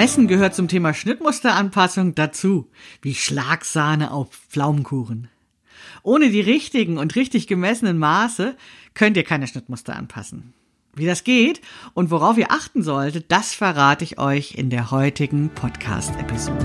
Messen gehört zum Thema Schnittmusteranpassung dazu, wie Schlagsahne auf Pflaumenkuchen. Ohne die richtigen und richtig gemessenen Maße könnt ihr keine Schnittmuster anpassen. Wie das geht und worauf ihr achten solltet, das verrate ich euch in der heutigen Podcast-Episode.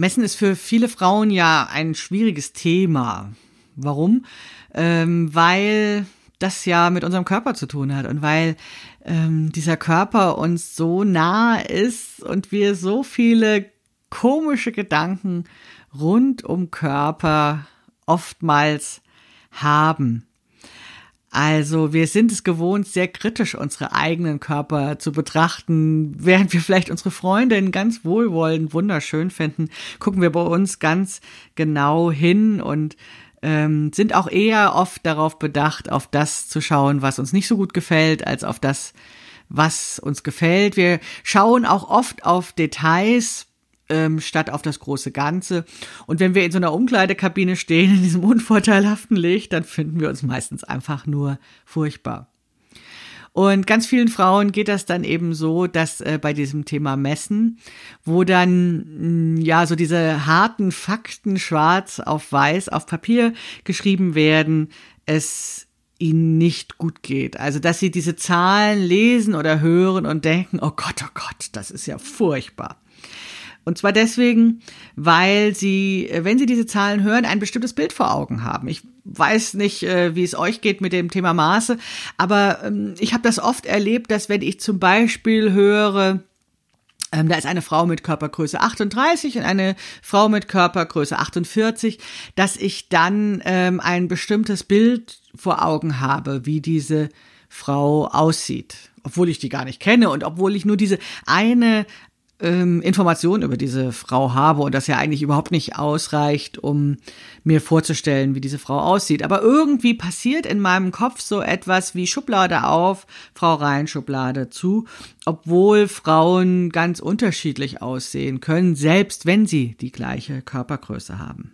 Messen ist für viele Frauen ja ein schwieriges Thema. Warum? Ähm, weil das ja mit unserem Körper zu tun hat und weil ähm, dieser Körper uns so nah ist und wir so viele komische Gedanken rund um Körper oftmals haben. Also wir sind es gewohnt, sehr kritisch unsere eigenen Körper zu betrachten. Während wir vielleicht unsere Freundin ganz wohlwollend, wunderschön finden, gucken wir bei uns ganz genau hin und ähm, sind auch eher oft darauf bedacht, auf das zu schauen, was uns nicht so gut gefällt, als auf das, was uns gefällt. Wir schauen auch oft auf Details, ähm, statt auf das große Ganze. Und wenn wir in so einer Umkleidekabine stehen, in diesem unvorteilhaften Licht, dann finden wir uns meistens einfach nur furchtbar. Und ganz vielen Frauen geht das dann eben so, dass äh, bei diesem Thema Messen, wo dann mh, ja so diese harten Fakten schwarz auf weiß auf Papier geschrieben werden, es ihnen nicht gut geht. Also, dass sie diese Zahlen lesen oder hören und denken, oh Gott, oh Gott, das ist ja furchtbar. Und zwar deswegen, weil sie, äh, wenn sie diese Zahlen hören, ein bestimmtes Bild vor Augen haben. Ich weiß nicht, äh, wie es euch geht mit dem Thema Maße, aber ähm, ich habe das oft erlebt, dass wenn ich zum Beispiel höre, ähm, da ist eine Frau mit Körpergröße 38 und eine Frau mit Körpergröße 48, dass ich dann ähm, ein bestimmtes Bild vor Augen habe, wie diese Frau aussieht obwohl ich die gar nicht kenne und obwohl ich nur diese eine ähm, Informationen über diese Frau habe und das ja eigentlich überhaupt nicht ausreicht, um mir vorzustellen, wie diese Frau aussieht. Aber irgendwie passiert in meinem Kopf so etwas wie Schublade auf, Frau rein, Schublade zu, obwohl Frauen ganz unterschiedlich aussehen können, selbst wenn sie die gleiche Körpergröße haben.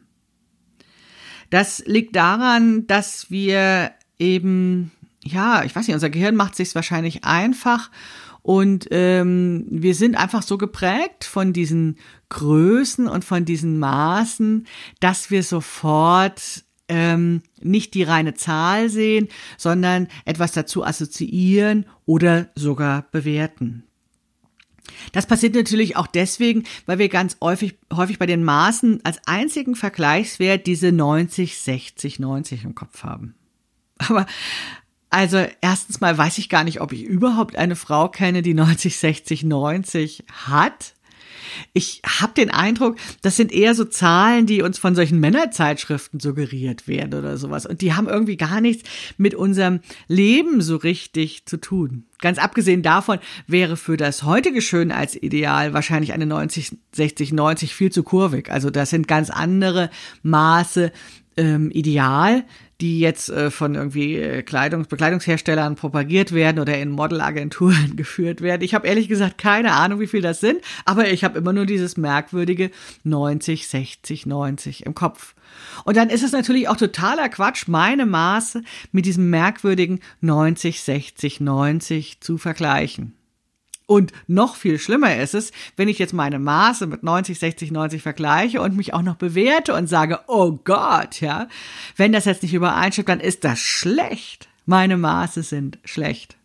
Das liegt daran, dass wir eben, ja, ich weiß nicht, unser Gehirn macht sich wahrscheinlich einfach und ähm, wir sind einfach so geprägt von diesen Größen und von diesen Maßen, dass wir sofort ähm, nicht die reine Zahl sehen, sondern etwas dazu assoziieren oder sogar bewerten. Das passiert natürlich auch deswegen, weil wir ganz häufig, häufig bei den Maßen als einzigen Vergleichswert diese 90, 60, 90 im Kopf haben. Aber also erstens mal weiß ich gar nicht, ob ich überhaupt eine Frau kenne, die 90, 60, 90 hat. Ich habe den Eindruck, das sind eher so Zahlen, die uns von solchen Männerzeitschriften suggeriert werden oder sowas. Und die haben irgendwie gar nichts mit unserem Leben so richtig zu tun. Ganz abgesehen davon wäre für das heutige Schönheitsideal wahrscheinlich eine 90, 60, 90 viel zu kurvig. Also das sind ganz andere Maße ähm, ideal die jetzt äh, von irgendwie äh, Kleidungs Bekleidungsherstellern propagiert werden oder in Modelagenturen geführt werden. Ich habe ehrlich gesagt keine Ahnung, wie viel das sind, aber ich habe immer nur dieses merkwürdige 90, 60, 90 im Kopf. Und dann ist es natürlich auch totaler Quatsch, meine Maße mit diesem merkwürdigen 90, 60, 90 zu vergleichen. Und noch viel schlimmer ist es, wenn ich jetzt meine Maße mit 90, 60, 90 vergleiche und mich auch noch bewerte und sage, oh Gott, ja, wenn das jetzt nicht übereinstimmt, dann ist das schlecht. Meine Maße sind schlecht.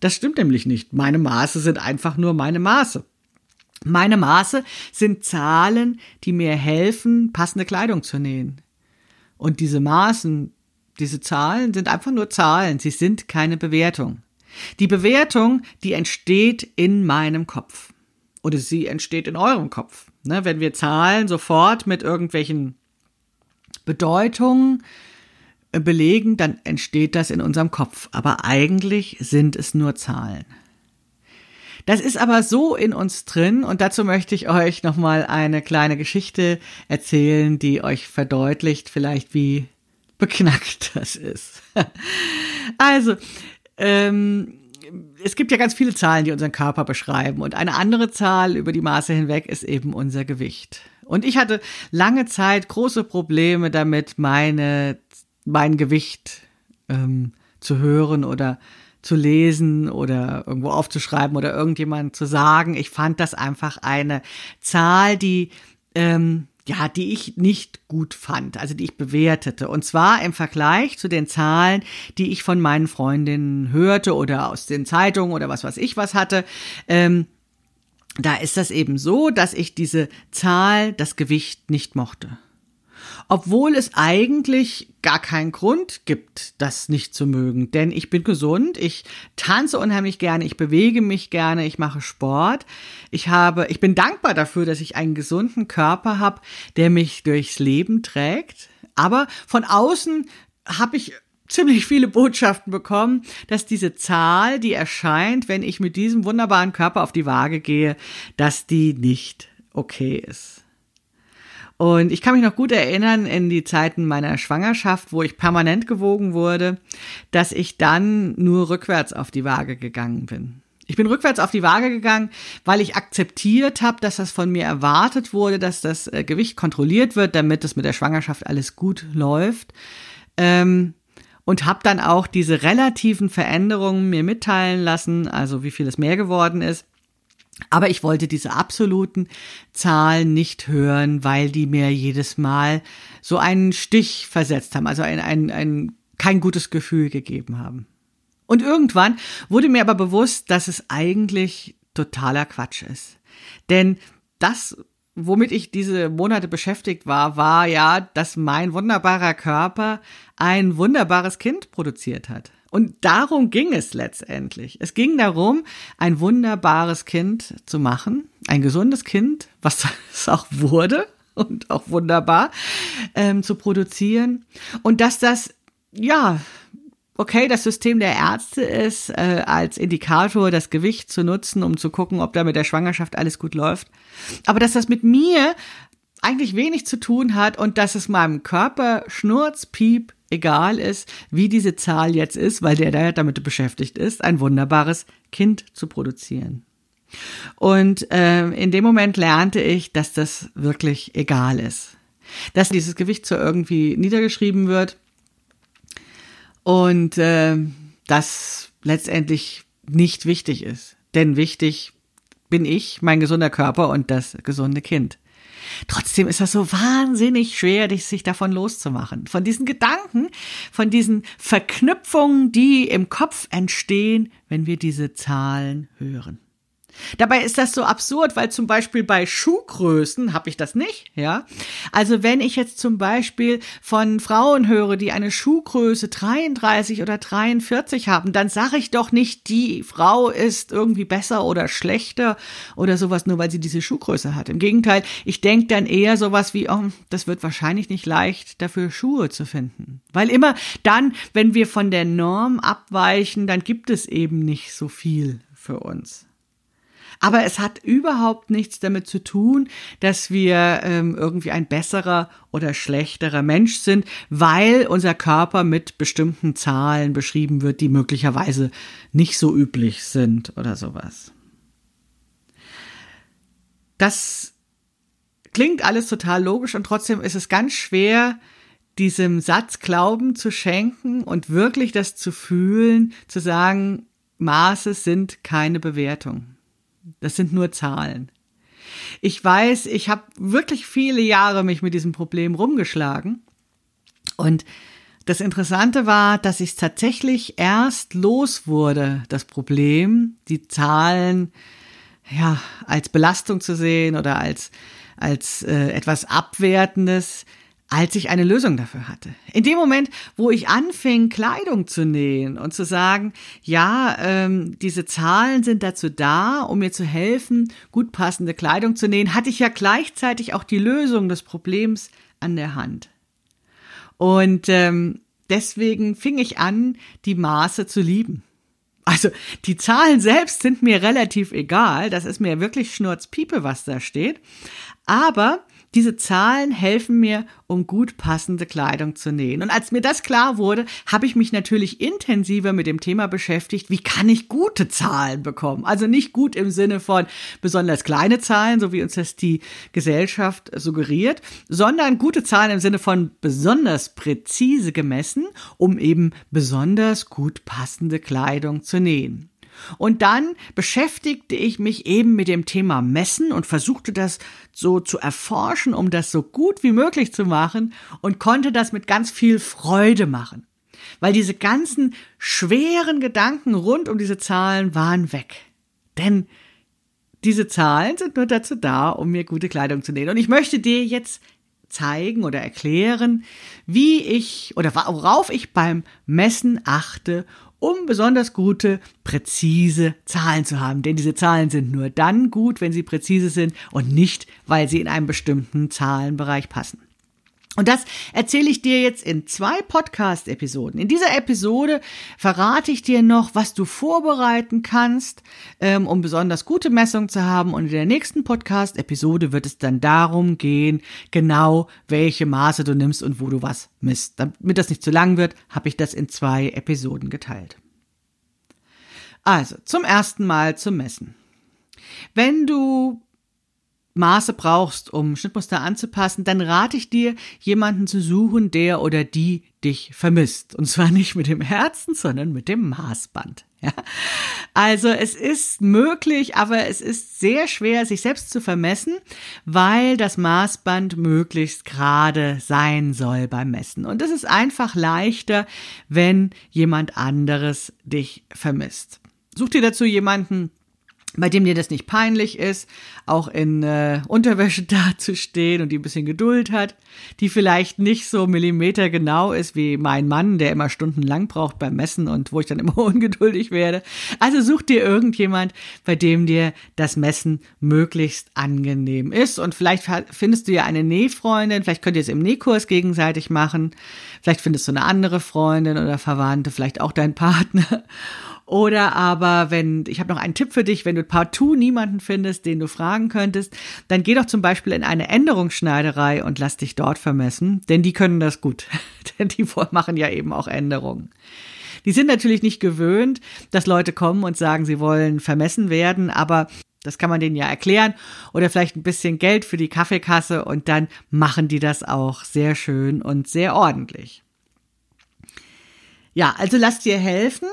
Das stimmt nämlich nicht. Meine Maße sind einfach nur meine Maße. Meine Maße sind Zahlen, die mir helfen, passende Kleidung zu nähen. Und diese Maßen, diese Zahlen sind einfach nur Zahlen. Sie sind keine Bewertung. Die Bewertung, die entsteht in meinem Kopf. Oder sie entsteht in eurem Kopf. Ne, wenn wir Zahlen sofort mit irgendwelchen Bedeutungen äh, belegen, dann entsteht das in unserem Kopf. Aber eigentlich sind es nur Zahlen. Das ist aber so in uns drin und dazu möchte ich euch nochmal eine kleine Geschichte erzählen, die euch verdeutlicht vielleicht, wie beknackt das ist. also, ähm, es gibt ja ganz viele Zahlen, die unseren Körper beschreiben und eine andere Zahl über die Maße hinweg ist eben unser Gewicht. Und ich hatte lange Zeit große Probleme damit, meine, mein Gewicht ähm, zu hören oder zu lesen oder irgendwo aufzuschreiben oder irgendjemand zu sagen. Ich fand das einfach eine Zahl, die ähm, ja, die ich nicht gut fand, also die ich bewertete. Und zwar im Vergleich zu den Zahlen, die ich von meinen Freundinnen hörte oder aus den Zeitungen oder was weiß ich was hatte. Ähm, da ist das eben so, dass ich diese Zahl, das Gewicht nicht mochte obwohl es eigentlich gar keinen Grund gibt, das nicht zu mögen. Denn ich bin gesund, ich tanze unheimlich gerne, ich bewege mich gerne, ich mache Sport. Ich habe, ich bin dankbar dafür, dass ich einen gesunden Körper habe, der mich durchs Leben trägt. Aber von außen habe ich ziemlich viele Botschaften bekommen, dass diese Zahl, die erscheint, wenn ich mit diesem wunderbaren Körper auf die Waage gehe, dass die nicht okay ist. Und ich kann mich noch gut erinnern in die Zeiten meiner Schwangerschaft, wo ich permanent gewogen wurde, dass ich dann nur rückwärts auf die Waage gegangen bin. Ich bin rückwärts auf die Waage gegangen, weil ich akzeptiert habe, dass das von mir erwartet wurde, dass das äh, Gewicht kontrolliert wird, damit es mit der Schwangerschaft alles gut läuft. Ähm, und habe dann auch diese relativen Veränderungen mir mitteilen lassen, also wie viel es mehr geworden ist. Aber ich wollte diese absoluten Zahlen nicht hören, weil die mir jedes Mal so einen Stich versetzt haben, also ein, ein, ein kein gutes Gefühl gegeben haben. Und irgendwann wurde mir aber bewusst, dass es eigentlich totaler Quatsch ist. Denn das, womit ich diese Monate beschäftigt war, war ja, dass mein wunderbarer Körper ein wunderbares Kind produziert hat. Und darum ging es letztendlich. Es ging darum, ein wunderbares Kind zu machen, ein gesundes Kind, was es auch wurde und auch wunderbar ähm, zu produzieren. Und dass das, ja, okay, das System der Ärzte ist, äh, als Indikator das Gewicht zu nutzen, um zu gucken, ob da mit der Schwangerschaft alles gut läuft. Aber dass das mit mir eigentlich wenig zu tun hat und dass es meinem Körper Schnurz, Piep, egal ist, wie diese Zahl jetzt ist, weil der da damit beschäftigt ist, ein wunderbares Kind zu produzieren. Und äh, in dem Moment lernte ich, dass das wirklich egal ist. Dass dieses Gewicht so irgendwie niedergeschrieben wird und äh, das letztendlich nicht wichtig ist. Denn wichtig bin ich, mein gesunder Körper und das gesunde Kind. Trotzdem ist das so wahnsinnig schwer, sich davon loszumachen. Von diesen Gedanken, von diesen Verknüpfungen, die im Kopf entstehen, wenn wir diese Zahlen hören. Dabei ist das so absurd, weil zum Beispiel bei Schuhgrößen habe ich das nicht, ja. Also wenn ich jetzt zum Beispiel von Frauen höre, die eine Schuhgröße 33 oder 43 haben, dann sage ich doch nicht, die Frau ist irgendwie besser oder schlechter oder sowas, nur weil sie diese Schuhgröße hat. Im Gegenteil, ich denke dann eher sowas wie, oh, das wird wahrscheinlich nicht leicht, dafür Schuhe zu finden. Weil immer dann, wenn wir von der Norm abweichen, dann gibt es eben nicht so viel für uns. Aber es hat überhaupt nichts damit zu tun, dass wir ähm, irgendwie ein besserer oder schlechterer Mensch sind, weil unser Körper mit bestimmten Zahlen beschrieben wird, die möglicherweise nicht so üblich sind oder sowas. Das klingt alles total logisch und trotzdem ist es ganz schwer, diesem Satz Glauben zu schenken und wirklich das zu fühlen, zu sagen, Maße sind keine Bewertung. Das sind nur Zahlen. Ich weiß, ich habe wirklich viele Jahre mich mit diesem Problem rumgeschlagen. Und das Interessante war, dass ich tatsächlich erst los wurde, das Problem, die Zahlen ja als Belastung zu sehen oder als als äh, etwas Abwertendes, als ich eine Lösung dafür hatte. In dem Moment, wo ich anfing, Kleidung zu nähen und zu sagen, ja, ähm, diese Zahlen sind dazu da, um mir zu helfen, gut passende Kleidung zu nähen, hatte ich ja gleichzeitig auch die Lösung des Problems an der Hand. Und ähm, deswegen fing ich an, die Maße zu lieben. Also die Zahlen selbst sind mir relativ egal, das ist mir wirklich Schnurzpiepe, was da steht. Aber diese Zahlen helfen mir, um gut passende Kleidung zu nähen. Und als mir das klar wurde, habe ich mich natürlich intensiver mit dem Thema beschäftigt, wie kann ich gute Zahlen bekommen? Also nicht gut im Sinne von besonders kleine Zahlen, so wie uns das die Gesellschaft suggeriert, sondern gute Zahlen im Sinne von besonders präzise gemessen, um eben besonders gut passende Kleidung zu nähen. Und dann beschäftigte ich mich eben mit dem Thema Messen und versuchte das so zu erforschen, um das so gut wie möglich zu machen und konnte das mit ganz viel Freude machen. Weil diese ganzen schweren Gedanken rund um diese Zahlen waren weg. Denn diese Zahlen sind nur dazu da, um mir gute Kleidung zu nähen. Und ich möchte dir jetzt zeigen oder erklären, wie ich oder worauf ich beim Messen achte, um besonders gute, präzise Zahlen zu haben. Denn diese Zahlen sind nur dann gut, wenn sie präzise sind und nicht, weil sie in einem bestimmten Zahlenbereich passen. Und das erzähle ich dir jetzt in zwei Podcast-Episoden. In dieser Episode verrate ich dir noch, was du vorbereiten kannst, ähm, um besonders gute Messungen zu haben. Und in der nächsten Podcast-Episode wird es dann darum gehen, genau welche Maße du nimmst und wo du was misst. Damit das nicht zu lang wird, habe ich das in zwei Episoden geteilt. Also, zum ersten Mal zum Messen. Wenn du Maße brauchst, um Schnittmuster anzupassen, dann rate ich dir, jemanden zu suchen, der oder die dich vermisst. Und zwar nicht mit dem Herzen, sondern mit dem Maßband. Ja? Also es ist möglich, aber es ist sehr schwer, sich selbst zu vermessen, weil das Maßband möglichst gerade sein soll beim Messen. Und es ist einfach leichter, wenn jemand anderes dich vermisst. Such dir dazu jemanden, bei dem dir das nicht peinlich ist, auch in äh, Unterwäsche dazustehen und die ein bisschen Geduld hat, die vielleicht nicht so millimetergenau ist wie mein Mann, der immer stundenlang braucht beim Messen und wo ich dann immer ungeduldig werde. Also such dir irgendjemand, bei dem dir das Messen möglichst angenehm ist. Und vielleicht findest du ja eine Nähfreundin, vielleicht könnt ihr es im Nähkurs gegenseitig machen, vielleicht findest du eine andere Freundin oder Verwandte, vielleicht auch dein Partner oder aber, wenn, ich habe noch einen Tipp für dich, wenn du partout niemanden findest, den du fragen könntest, dann geh doch zum Beispiel in eine Änderungsschneiderei und lass dich dort vermessen, denn die können das gut. denn die machen ja eben auch Änderungen. Die sind natürlich nicht gewöhnt, dass Leute kommen und sagen, sie wollen vermessen werden, aber das kann man denen ja erklären oder vielleicht ein bisschen Geld für die Kaffeekasse und dann machen die das auch sehr schön und sehr ordentlich. Ja, also lass dir helfen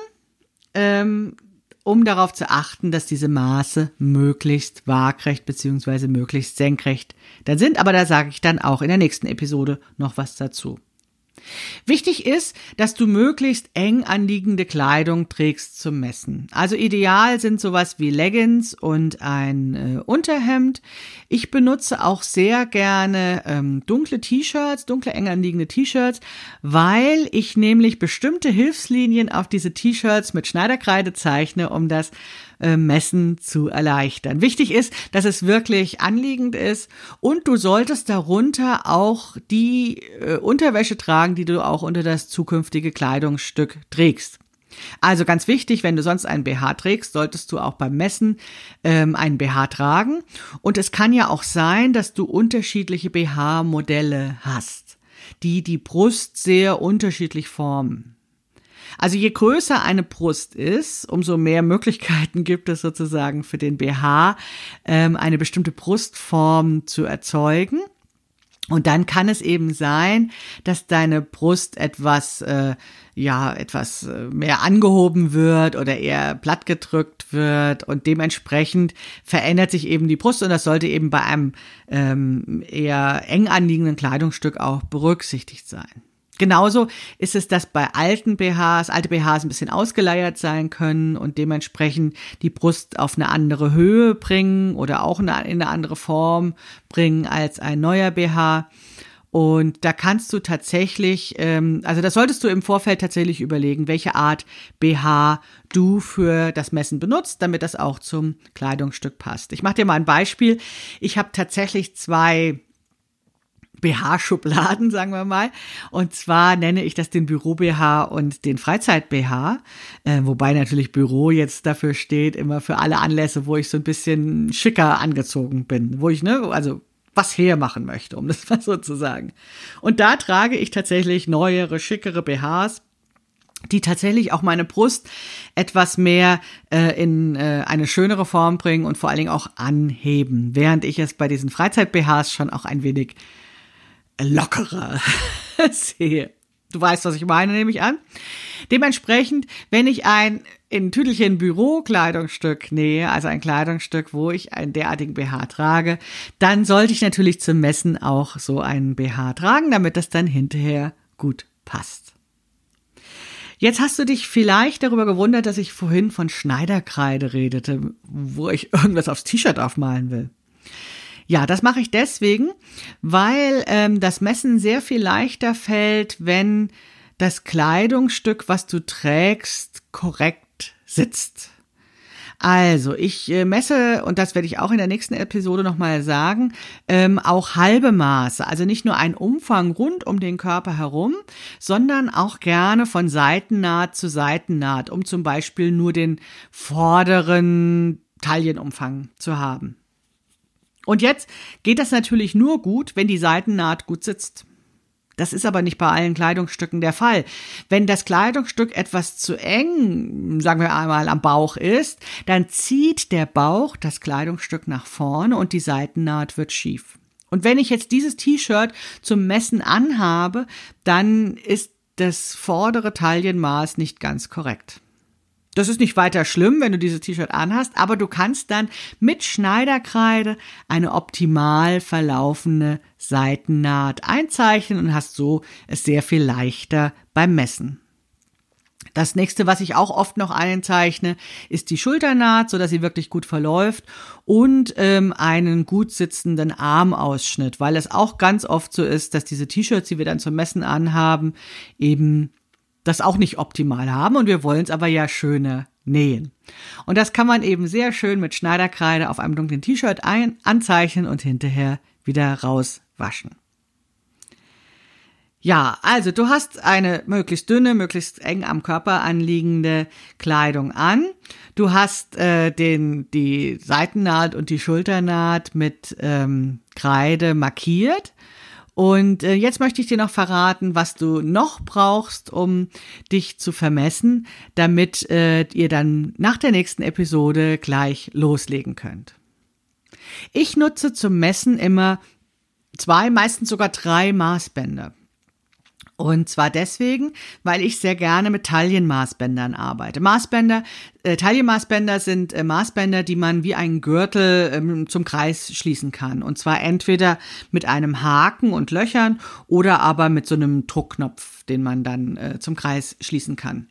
ähm, um darauf zu achten, dass diese Maße möglichst waagrecht beziehungsweise möglichst senkrecht dann sind. Aber da sage ich dann auch in der nächsten Episode noch was dazu. Wichtig ist, dass du möglichst eng anliegende Kleidung trägst zum Messen. Also ideal sind sowas wie Leggings und ein äh, Unterhemd. Ich benutze auch sehr gerne ähm, dunkle T-Shirts, dunkle eng anliegende T-Shirts, weil ich nämlich bestimmte Hilfslinien auf diese T-Shirts mit Schneiderkreide zeichne, um das äh, Messen zu erleichtern. Wichtig ist, dass es wirklich anliegend ist und du solltest darunter auch die äh, Unterwäsche tragen, die du auch unter das zukünftige Kleidungsstück trägst. Also ganz wichtig, wenn du sonst einen BH trägst, solltest du auch beim Messen ähm, einen BH tragen. Und es kann ja auch sein, dass du unterschiedliche BH-Modelle hast, die die Brust sehr unterschiedlich formen. Also je größer eine Brust ist, umso mehr Möglichkeiten gibt es sozusagen für den BH, ähm, eine bestimmte Brustform zu erzeugen. Und dann kann es eben sein, dass deine Brust etwas, äh, ja, etwas äh, mehr angehoben wird oder eher platt gedrückt wird und dementsprechend verändert sich eben die Brust und das sollte eben bei einem ähm, eher eng anliegenden Kleidungsstück auch berücksichtigt sein. Genauso ist es, dass bei alten BHs, alte BHs ein bisschen ausgeleiert sein können und dementsprechend die Brust auf eine andere Höhe bringen oder auch in eine andere Form bringen als ein neuer BH. Und da kannst du tatsächlich, ähm, also das solltest du im Vorfeld tatsächlich überlegen, welche Art BH du für das Messen benutzt, damit das auch zum Kleidungsstück passt. Ich mache dir mal ein Beispiel. Ich habe tatsächlich zwei BH-Schubladen, sagen wir mal. Und zwar nenne ich das den Büro-BH und den Freizeit-BH, äh, wobei natürlich Büro jetzt dafür steht, immer für alle Anlässe, wo ich so ein bisschen schicker angezogen bin, wo ich, ne, also was hermachen möchte, um das mal so zu sagen. Und da trage ich tatsächlich neuere, schickere BHs, die tatsächlich auch meine Brust etwas mehr äh, in äh, eine schönere Form bringen und vor allen Dingen auch anheben, während ich es bei diesen Freizeit-BHs schon auch ein wenig lockerer sehe. Du weißt, was ich meine, nehme ich an. Dementsprechend, wenn ich ein in Tüdelchen Bürokleidungsstück nähe, also ein Kleidungsstück, wo ich einen derartigen BH trage, dann sollte ich natürlich zum Messen auch so einen BH tragen, damit das dann hinterher gut passt. Jetzt hast du dich vielleicht darüber gewundert, dass ich vorhin von Schneiderkreide redete, wo ich irgendwas aufs T-Shirt aufmalen will. Ja, das mache ich deswegen, weil ähm, das Messen sehr viel leichter fällt, wenn das Kleidungsstück, was du trägst, korrekt sitzt. Also, ich äh, messe, und das werde ich auch in der nächsten Episode nochmal sagen, ähm, auch halbe Maße. Also nicht nur ein Umfang rund um den Körper herum, sondern auch gerne von Seitennaht zu Seitennaht, um zum Beispiel nur den vorderen Taillenumfang zu haben. Und jetzt geht das natürlich nur gut, wenn die Seitennaht gut sitzt. Das ist aber nicht bei allen Kleidungsstücken der Fall. Wenn das Kleidungsstück etwas zu eng, sagen wir einmal, am Bauch ist, dann zieht der Bauch das Kleidungsstück nach vorne und die Seitennaht wird schief. Und wenn ich jetzt dieses T-Shirt zum Messen anhabe, dann ist das vordere Taillenmaß nicht ganz korrekt. Das ist nicht weiter schlimm, wenn du dieses T-Shirt anhast, aber du kannst dann mit Schneiderkreide eine optimal verlaufende Seitennaht einzeichnen und hast so es sehr viel leichter beim Messen. Das nächste, was ich auch oft noch einzeichne, ist die Schulternaht, so dass sie wirklich gut verläuft und ähm, einen gut sitzenden Armausschnitt, weil es auch ganz oft so ist, dass diese T-Shirts, die wir dann zum Messen anhaben, eben das auch nicht optimal haben und wir wollen es aber ja schöner nähen. Und das kann man eben sehr schön mit Schneiderkreide auf einem dunklen T-Shirt anzeichnen und hinterher wieder rauswaschen. Ja, also du hast eine möglichst dünne, möglichst eng am Körper anliegende Kleidung an. Du hast äh, den, die Seitennaht und die Schulternaht mit ähm, Kreide markiert und äh, jetzt möchte ich dir noch verraten, was du noch brauchst, um dich zu vermessen, damit äh, ihr dann nach der nächsten Episode gleich loslegen könnt. Ich nutze zum Messen immer zwei, meistens sogar drei Maßbänder. Und zwar deswegen, weil ich sehr gerne mit Taillenmaßbändern arbeite. Maßbänder, äh, Taillenmaßbänder sind äh, Maßbänder, die man wie einen Gürtel ähm, zum Kreis schließen kann. Und zwar entweder mit einem Haken und Löchern oder aber mit so einem Druckknopf, den man dann äh, zum Kreis schließen kann.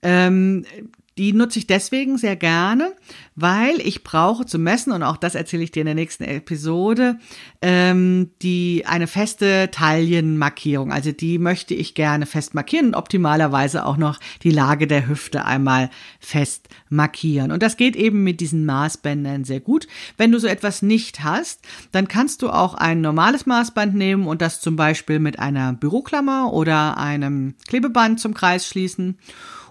Ähm, die nutze ich deswegen sehr gerne, weil ich brauche zum Messen, und auch das erzähle ich dir in der nächsten Episode, ähm, die eine feste Taillenmarkierung. Also die möchte ich gerne fest markieren und optimalerweise auch noch die Lage der Hüfte einmal fest markieren. Und das geht eben mit diesen Maßbändern sehr gut. Wenn du so etwas nicht hast, dann kannst du auch ein normales Maßband nehmen und das zum Beispiel mit einer Büroklammer oder einem Klebeband zum Kreis schließen.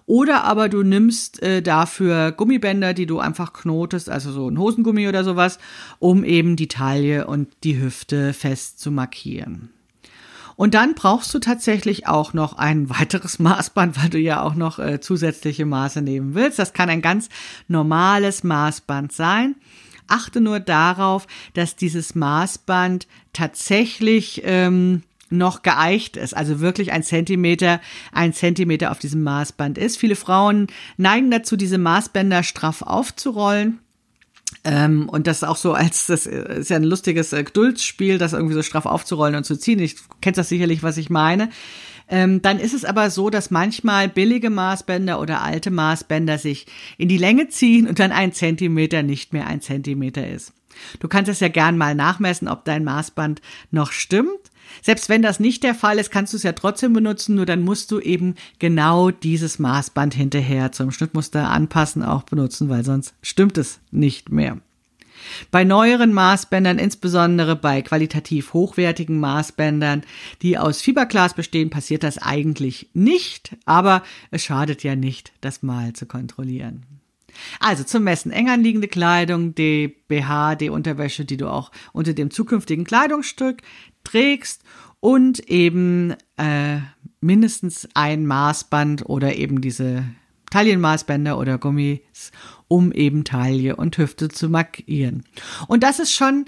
Oder aber du nimmst äh, dafür Gummibänder, die du einfach knotest, also so ein Hosengummi oder sowas, um eben die Taille und die Hüfte fest zu markieren. Und dann brauchst du tatsächlich auch noch ein weiteres Maßband, weil du ja auch noch äh, zusätzliche Maße nehmen willst. Das kann ein ganz normales Maßband sein. Achte nur darauf, dass dieses Maßband tatsächlich ähm, noch geeicht ist, also wirklich ein Zentimeter, ein Zentimeter auf diesem Maßband ist. Viele Frauen neigen dazu, diese Maßbänder straff aufzurollen. Ähm, und das auch so als, das ist ja ein lustiges äh, Geduldsspiel, das irgendwie so straff aufzurollen und zu ziehen. Ich kenne das sicherlich, was ich meine. Ähm, dann ist es aber so, dass manchmal billige Maßbänder oder alte Maßbänder sich in die Länge ziehen und dann ein Zentimeter nicht mehr ein Zentimeter ist. Du kannst es ja gern mal nachmessen, ob dein Maßband noch stimmt. Selbst wenn das nicht der Fall ist, kannst du es ja trotzdem benutzen, nur dann musst du eben genau dieses Maßband hinterher zum Schnittmuster anpassen auch benutzen, weil sonst stimmt es nicht mehr. Bei neueren Maßbändern, insbesondere bei qualitativ hochwertigen Maßbändern, die aus Fiberglas bestehen, passiert das eigentlich nicht, aber es schadet ja nicht, das mal zu kontrollieren. Also zum Messen eng anliegende Kleidung, die BH, die Unterwäsche, die du auch unter dem zukünftigen Kleidungsstück trägst und eben äh, mindestens ein Maßband oder eben diese Taillenmaßbänder oder Gummis, um eben Taille und Hüfte zu markieren. Und das ist schon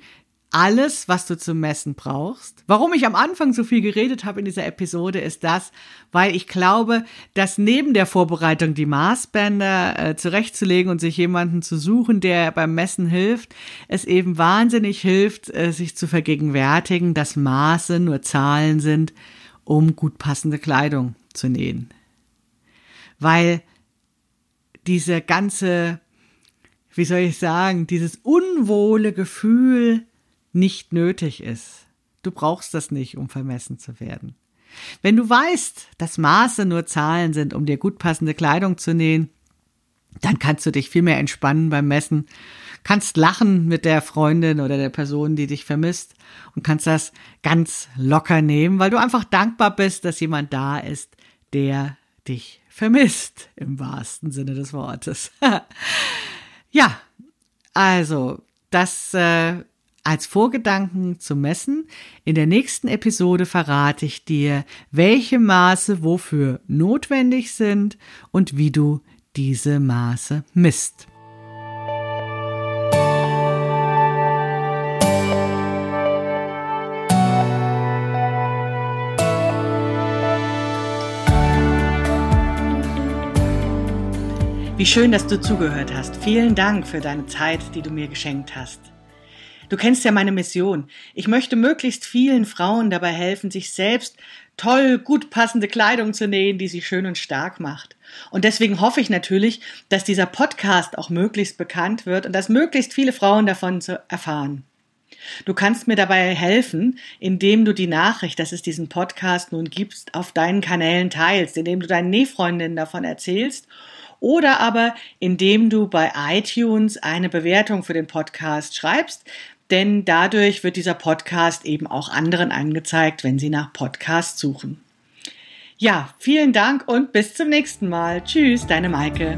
alles, was du zum Messen brauchst. Warum ich am Anfang so viel geredet habe in dieser Episode, ist das, weil ich glaube, dass neben der Vorbereitung die Maßbänder äh, zurechtzulegen und sich jemanden zu suchen, der beim Messen hilft, es eben wahnsinnig hilft, äh, sich zu vergegenwärtigen, dass Maße nur Zahlen sind, um gut passende Kleidung zu nähen. Weil diese ganze, wie soll ich sagen, dieses unwohle Gefühl, nicht nötig ist. Du brauchst das nicht, um vermessen zu werden. Wenn du weißt, dass Maße nur Zahlen sind, um dir gut passende Kleidung zu nähen, dann kannst du dich viel mehr entspannen beim Messen, kannst lachen mit der Freundin oder der Person, die dich vermisst und kannst das ganz locker nehmen, weil du einfach dankbar bist, dass jemand da ist, der dich vermisst, im wahrsten Sinne des Wortes. ja, also, das äh, als Vorgedanken zu messen. In der nächsten Episode verrate ich dir, welche Maße wofür notwendig sind und wie du diese Maße misst. Wie schön, dass du zugehört hast. Vielen Dank für deine Zeit, die du mir geschenkt hast. Du kennst ja meine Mission. Ich möchte möglichst vielen Frauen dabei helfen, sich selbst toll, gut passende Kleidung zu nähen, die sie schön und stark macht. Und deswegen hoffe ich natürlich, dass dieser Podcast auch möglichst bekannt wird und dass möglichst viele Frauen davon erfahren. Du kannst mir dabei helfen, indem du die Nachricht, dass es diesen Podcast nun gibt, auf deinen Kanälen teilst, indem du deinen Nähfreundinnen davon erzählst oder aber indem du bei iTunes eine Bewertung für den Podcast schreibst, denn dadurch wird dieser Podcast eben auch anderen angezeigt, wenn sie nach Podcast suchen. Ja, vielen Dank und bis zum nächsten Mal. Tschüss, deine Maike.